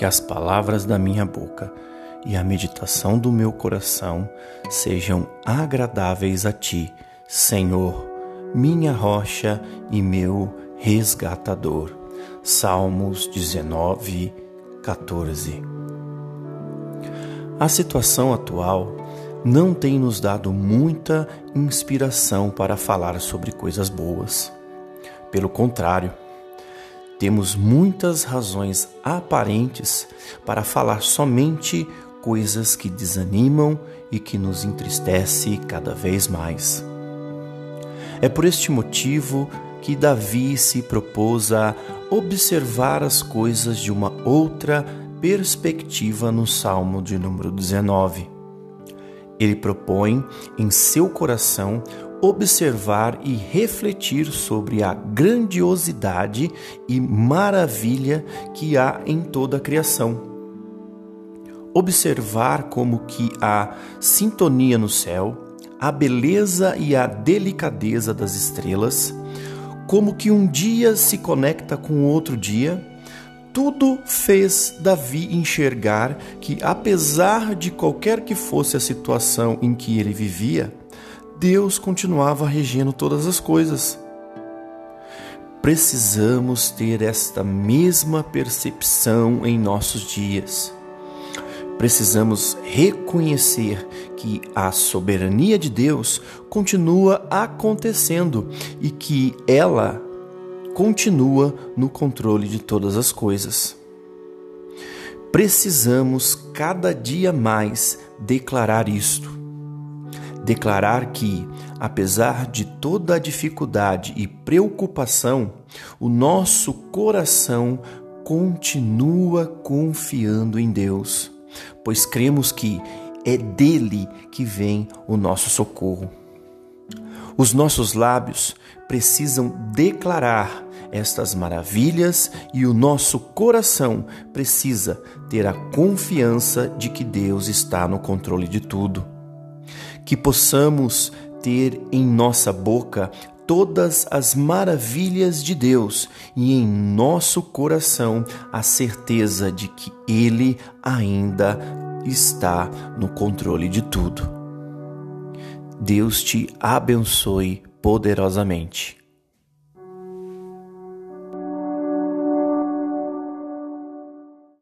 que as palavras da minha boca e a meditação do meu coração sejam agradáveis a ti, Senhor, minha rocha e meu resgatador. Salmos 19, 14. A situação atual não tem nos dado muita inspiração para falar sobre coisas boas. Pelo contrário, temos muitas razões aparentes para falar somente coisas que desanimam e que nos entristece cada vez mais. É por este motivo que Davi se propôs a observar as coisas de uma outra perspectiva no Salmo de número 19. Ele propõe em seu coração observar e refletir sobre a grandiosidade e maravilha que há em toda a criação. Observar como que a sintonia no céu, a beleza e a delicadeza das estrelas, como que um dia se conecta com outro dia, tudo fez Davi enxergar que, apesar de qualquer que fosse a situação em que ele vivia, Deus continuava regendo todas as coisas. Precisamos ter esta mesma percepção em nossos dias. Precisamos reconhecer que a soberania de Deus continua acontecendo e que ela continua no controle de todas as coisas. Precisamos cada dia mais declarar isto declarar que, apesar de toda a dificuldade e preocupação, o nosso coração continua confiando em Deus, pois cremos que é dele que vem o nosso socorro. Os nossos lábios precisam declarar estas maravilhas e o nosso coração precisa ter a confiança de que Deus está no controle de tudo que possamos ter em nossa boca todas as maravilhas de Deus e em nosso coração a certeza de que Ele ainda está no controle de tudo. Deus te abençoe poderosamente.